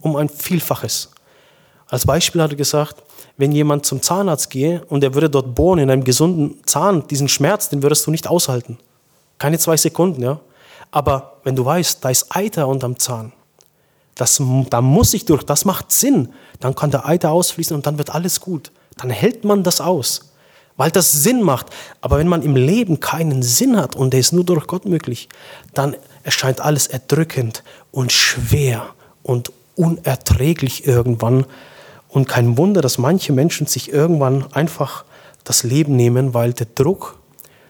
um ein Vielfaches. Als Beispiel hat er gesagt, wenn jemand zum Zahnarzt gehe und er würde dort bohren in einem gesunden Zahn, diesen Schmerz, den würdest du nicht aushalten. Keine zwei Sekunden, ja. Aber wenn du weißt, da ist Eiter unterm Zahn, das, da muss ich durch, das macht Sinn. Dann kann der Eiter ausfließen und dann wird alles gut. Dann hält man das aus, weil das Sinn macht. Aber wenn man im Leben keinen Sinn hat und der ist nur durch Gott möglich, dann erscheint alles erdrückend und schwer und unerträglich irgendwann. Und kein Wunder, dass manche Menschen sich irgendwann einfach das Leben nehmen, weil der Druck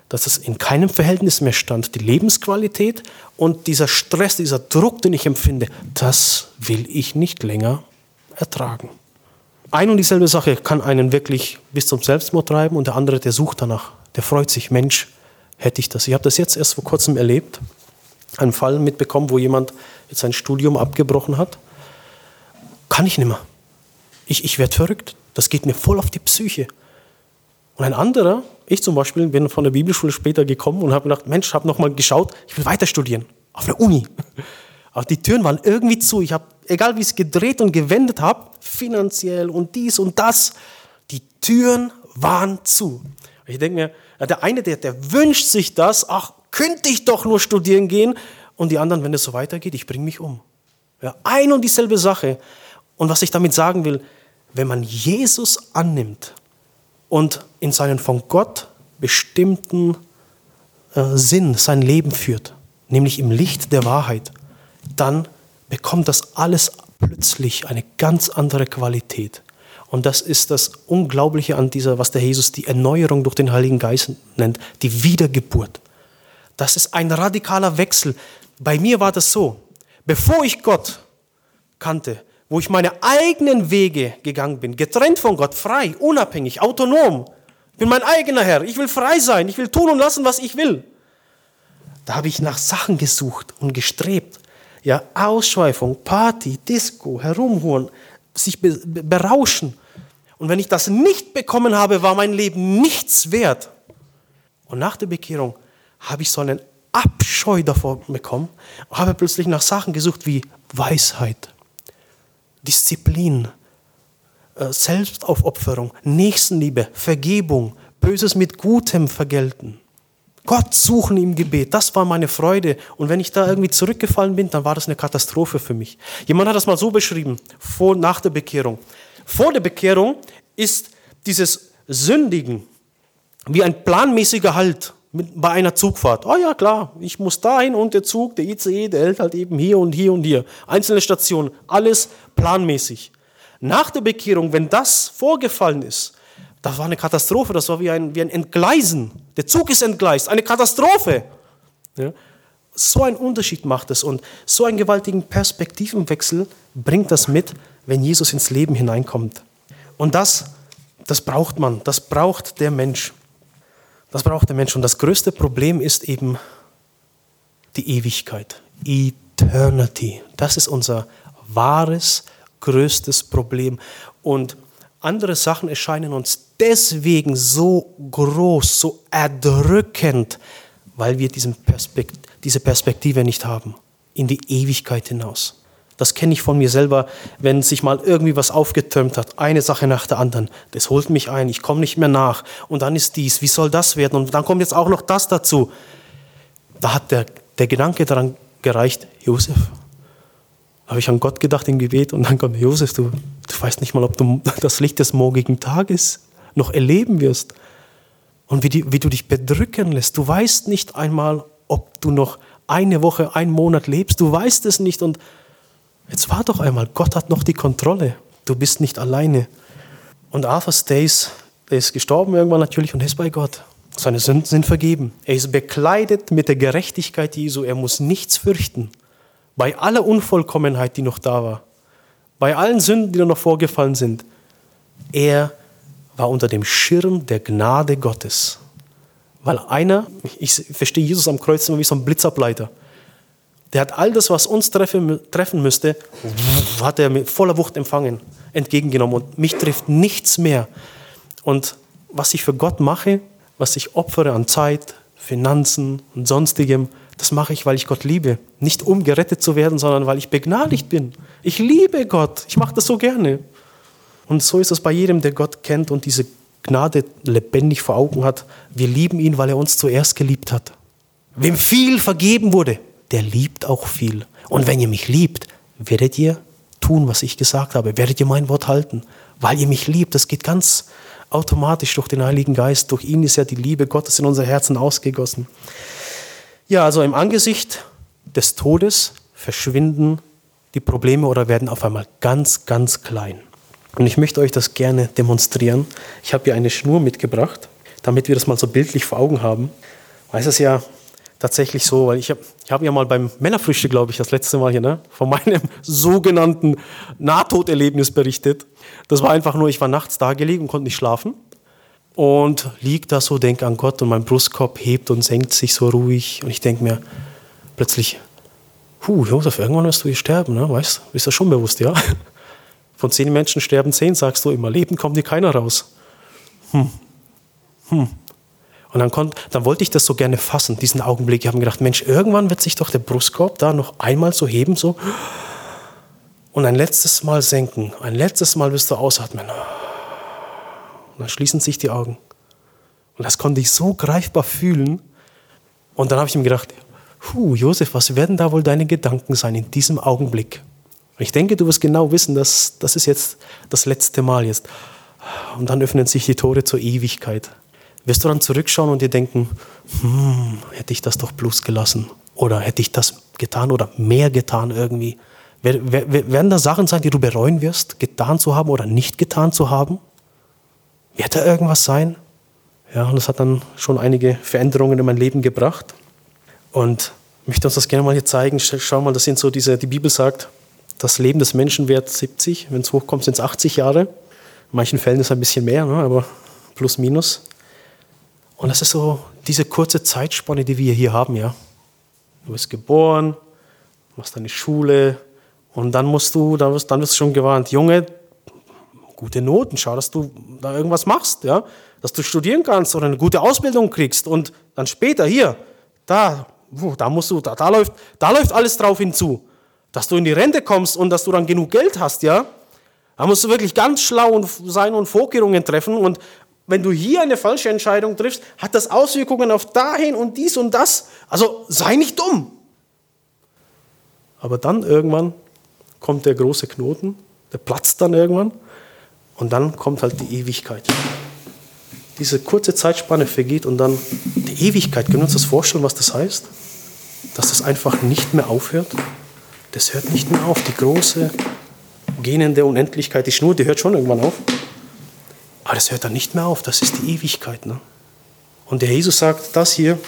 dass es in keinem Verhältnis mehr stand. Die Lebensqualität und dieser Stress, dieser Druck, den ich empfinde, das will ich nicht länger ertragen. Ein und dieselbe Sache kann einen wirklich bis zum Selbstmord treiben und der andere, der sucht danach, der freut sich, Mensch, hätte ich das. Ich habe das jetzt erst vor kurzem erlebt, einen Fall mitbekommen, wo jemand jetzt sein Studium abgebrochen hat. Kann ich nicht mehr. Ich, ich werde verrückt. Das geht mir voll auf die Psyche. Und ein anderer, ich zum Beispiel, bin von der Bibelschule später gekommen und habe gedacht, Mensch, habe nochmal geschaut, ich will weiter studieren, auf der Uni. Aber die Türen waren irgendwie zu. Ich habe, egal wie ich es gedreht und gewendet habe, finanziell und dies und das, die Türen waren zu. Ich denke mir, der eine, der, der wünscht sich das, ach, könnte ich doch nur studieren gehen. Und die anderen, wenn es so weitergeht, ich bringe mich um. Ja, ein und dieselbe Sache. Und was ich damit sagen will, wenn man Jesus annimmt, und in seinen von Gott bestimmten äh, Sinn sein Leben führt, nämlich im Licht der Wahrheit, dann bekommt das alles plötzlich eine ganz andere Qualität. Und das ist das Unglaubliche an dieser, was der Jesus die Erneuerung durch den Heiligen Geist nennt, die Wiedergeburt. Das ist ein radikaler Wechsel. Bei mir war das so, bevor ich Gott kannte, wo ich meine eigenen Wege gegangen bin, getrennt von Gott, frei, unabhängig, autonom. Ich bin mein eigener Herr. Ich will frei sein. Ich will tun und lassen, was ich will. Da habe ich nach Sachen gesucht und gestrebt. Ja, Ausschweifung, Party, Disco, herumhuren, sich berauschen. Und wenn ich das nicht bekommen habe, war mein Leben nichts wert. Und nach der Bekehrung habe ich so einen Abscheu davor bekommen und habe plötzlich nach Sachen gesucht wie Weisheit, Disziplin, äh, Selbstaufopferung, Nächstenliebe, Vergebung, Böses mit Gutem vergelten. Gott suchen im Gebet, das war meine Freude. Und wenn ich da irgendwie zurückgefallen bin, dann war das eine Katastrophe für mich. Jemand hat das mal so beschrieben, vor, nach der Bekehrung. Vor der Bekehrung ist dieses Sündigen wie ein planmäßiger Halt mit, bei einer Zugfahrt. Oh ja, klar, ich muss dahin und der Zug, der ICE, der hält halt eben hier und hier und hier. Einzelne Stationen, alles planmäßig. Nach der Bekehrung, wenn das vorgefallen ist, das war eine Katastrophe, das war wie ein, wie ein Entgleisen. Der Zug ist entgleist, eine Katastrophe. Ja? So ein Unterschied macht es und so einen gewaltigen Perspektivenwechsel bringt das mit, wenn Jesus ins Leben hineinkommt. Und das, das braucht man, das braucht der Mensch. Das braucht der Mensch. Und das größte Problem ist eben die Ewigkeit. Eternity. Das ist unser wahres, größtes Problem. Und andere Sachen erscheinen uns deswegen so groß, so erdrückend, weil wir Perspekt diese Perspektive nicht haben. In die Ewigkeit hinaus. Das kenne ich von mir selber, wenn sich mal irgendwie was aufgetürmt hat, eine Sache nach der anderen. Das holt mich ein, ich komme nicht mehr nach. Und dann ist dies, wie soll das werden? Und dann kommt jetzt auch noch das dazu. Da hat der, der Gedanke daran gereicht, Josef, habe ich an Gott gedacht im Gebet und dann kommt Josef, du, du weißt nicht mal, ob du das Licht des morgigen Tages noch erleben wirst. Und wie, die, wie du dich bedrücken lässt. Du weißt nicht einmal, ob du noch eine Woche, einen Monat lebst. Du weißt es nicht. Und jetzt war doch einmal, Gott hat noch die Kontrolle. Du bist nicht alleine. Und Arthur Stace, der ist gestorben irgendwann natürlich und ist bei Gott. Seine Sünden sind vergeben. Er ist bekleidet mit der Gerechtigkeit Jesu. Er muss nichts fürchten. Bei aller Unvollkommenheit, die noch da war. Bei allen Sünden, die noch vorgefallen sind. Er war unter dem Schirm der Gnade Gottes. Weil einer, ich verstehe Jesus am Kreuz immer wie so ein Blitzableiter. Der hat all das, was uns treffen, treffen müsste, hat er mit voller Wucht empfangen, entgegengenommen. Und mich trifft nichts mehr. Und was ich für Gott mache, was ich opfere an Zeit, Finanzen und sonstigem, das mache ich, weil ich Gott liebe. Nicht um gerettet zu werden, sondern weil ich begnadigt bin. Ich liebe Gott. Ich mache das so gerne. Und so ist es bei jedem, der Gott kennt und diese Gnade lebendig vor Augen hat. Wir lieben ihn, weil er uns zuerst geliebt hat. Wem viel vergeben wurde, der liebt auch viel. Und wenn ihr mich liebt, werdet ihr tun, was ich gesagt habe. Werdet ihr mein Wort halten, weil ihr mich liebt. Das geht ganz automatisch durch den Heiligen Geist. Durch ihn ist ja die Liebe Gottes in unser Herzen ausgegossen. Ja, also im Angesicht des Todes verschwinden die Probleme oder werden auf einmal ganz, ganz klein. Und ich möchte euch das gerne demonstrieren. Ich habe hier eine Schnur mitgebracht, damit wir das mal so bildlich vor Augen haben. Weil es ja tatsächlich so, weil ich habe ich hab ja mal beim Männerfrühstück, glaube ich, das letzte Mal hier, ne, von meinem sogenannten Nahtoderlebnis berichtet. Das war einfach nur, ich war nachts da gelegen und konnte nicht schlafen. Und lieg da so, denke an Gott und mein Brustkorb hebt und senkt sich so ruhig. Und ich denke mir plötzlich, puh, Josef, irgendwann wirst du hier sterben, ne? weißt du? Bist du schon bewusst, ja? Von zehn Menschen sterben zehn, sagst du immer. Leben kommt hier keiner raus. Hm. Hm. Und dann, konnt, dann wollte ich das so gerne fassen, diesen Augenblick. Ich habe mir gedacht, Mensch, irgendwann wird sich doch der Brustkorb da noch einmal so heben, so. Und ein letztes Mal senken. Ein letztes Mal wirst du ausatmen. Und dann schließen sich die Augen. Und das konnte ich so greifbar fühlen. Und dann habe ich mir gedacht, Puh, Josef, was werden da wohl deine Gedanken sein in diesem Augenblick? Ich denke, du wirst genau wissen, dass das ist jetzt das letzte Mal jetzt. Und dann öffnen sich die Tore zur Ewigkeit. Wirst du dann zurückschauen und dir denken, hm, hätte ich das doch bloß gelassen? Oder hätte ich das getan oder mehr getan irgendwie? Werden da Sachen sein, die du bereuen wirst, getan zu haben oder nicht getan zu haben? Wird da irgendwas sein? Ja, und das hat dann schon einige Veränderungen in mein Leben gebracht. Und ich möchte uns das gerne mal hier zeigen. Schau mal, das sind so diese, die Bibel sagt, das Leben des Menschen währt 70, wenn es hochkommt, sind es 80 Jahre. In manchen Fällen ist es ein bisschen mehr, ne, aber plus minus. Und das ist so diese kurze Zeitspanne, die wir hier haben, ja. Du bist geboren, machst deine Schule und dann musst du, dann wirst, dann wirst du schon gewarnt, Junge, gute Noten, schau, dass du da irgendwas machst, ja, dass du studieren kannst oder eine gute Ausbildung kriegst und dann später hier, da, da musst du, da, da läuft, da läuft alles drauf hinzu dass du in die Rente kommst und dass du dann genug Geld hast, ja, da musst du wirklich ganz schlau sein und Vorkehrungen treffen. Und wenn du hier eine falsche Entscheidung triffst, hat das Auswirkungen auf dahin und dies und das. Also sei nicht dumm. Aber dann irgendwann kommt der große Knoten, der platzt dann irgendwann und dann kommt halt die Ewigkeit. Diese kurze Zeitspanne vergeht und dann die Ewigkeit. Können wir uns das vorstellen, was das heißt? Dass das einfach nicht mehr aufhört? das hört nicht mehr auf. Die große, gähnende Unendlichkeit, die Schnur, die hört schon irgendwann auf. Aber das hört dann nicht mehr auf. Das ist die Ewigkeit. Ne? Und der Jesus sagt, das hier,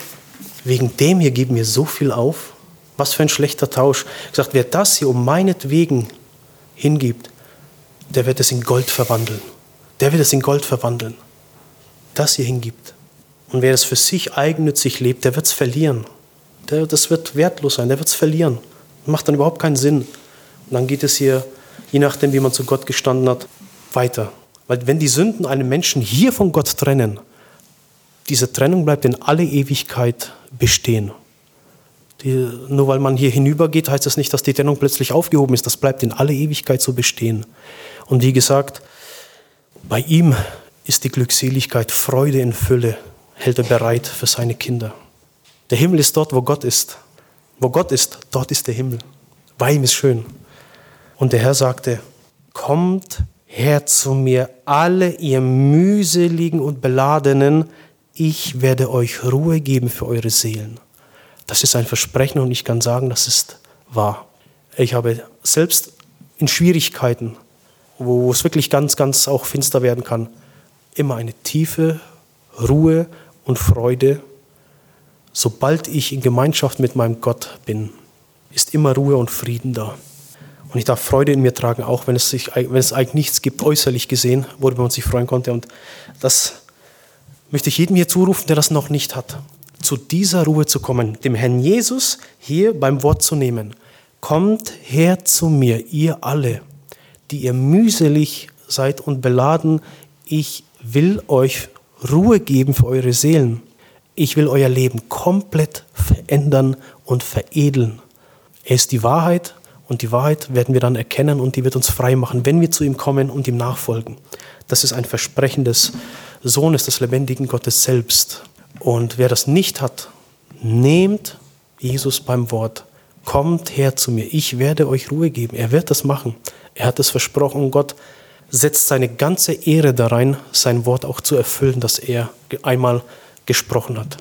wegen dem hier geben wir so viel auf. Was für ein schlechter Tausch. Er sagt, wer das hier um meinetwegen hingibt, der wird es in Gold verwandeln. Der wird es in Gold verwandeln. Das hier hingibt. Und wer es für sich eigennützig lebt, der wird es verlieren. Der, das wird wertlos sein, der wird es verlieren. Macht dann überhaupt keinen Sinn. Und dann geht es hier, je nachdem, wie man zu Gott gestanden hat, weiter. Weil wenn die Sünden einen Menschen hier von Gott trennen, diese Trennung bleibt in alle Ewigkeit bestehen. Die, nur weil man hier hinübergeht, heißt das nicht, dass die Trennung plötzlich aufgehoben ist. Das bleibt in alle Ewigkeit so bestehen. Und wie gesagt, bei ihm ist die Glückseligkeit, Freude in Fülle, hält er bereit für seine Kinder. Der Himmel ist dort, wo Gott ist. Wo Gott ist, dort ist der Himmel. Bei ihm ist schön. Und der Herr sagte, kommt her zu mir, alle ihr mühseligen und beladenen, ich werde euch Ruhe geben für eure Seelen. Das ist ein Versprechen und ich kann sagen, das ist wahr. Ich habe selbst in Schwierigkeiten, wo es wirklich ganz, ganz auch finster werden kann, immer eine tiefe Ruhe und Freude. Sobald ich in Gemeinschaft mit meinem Gott bin, ist immer Ruhe und Frieden da. Und ich darf Freude in mir tragen, auch wenn es, sich, wenn es eigentlich nichts gibt, äußerlich gesehen, worüber man sich freuen konnte. Und das möchte ich jedem hier zurufen, der das noch nicht hat, zu dieser Ruhe zu kommen, dem Herrn Jesus hier beim Wort zu nehmen. Kommt her zu mir, ihr alle, die ihr mühselig seid und beladen. Ich will euch Ruhe geben für eure Seelen. Ich will euer Leben komplett verändern und veredeln. Er ist die Wahrheit und die Wahrheit werden wir dann erkennen und die wird uns frei machen, wenn wir zu ihm kommen und ihm nachfolgen. Das ist ein Versprechen des Sohnes des lebendigen Gottes selbst. Und wer das nicht hat, nehmt Jesus beim Wort. Kommt her zu mir, ich werde euch Ruhe geben. Er wird das machen. Er hat es versprochen Gott setzt seine ganze Ehre da rein, sein Wort auch zu erfüllen, das er einmal gesprochen hat.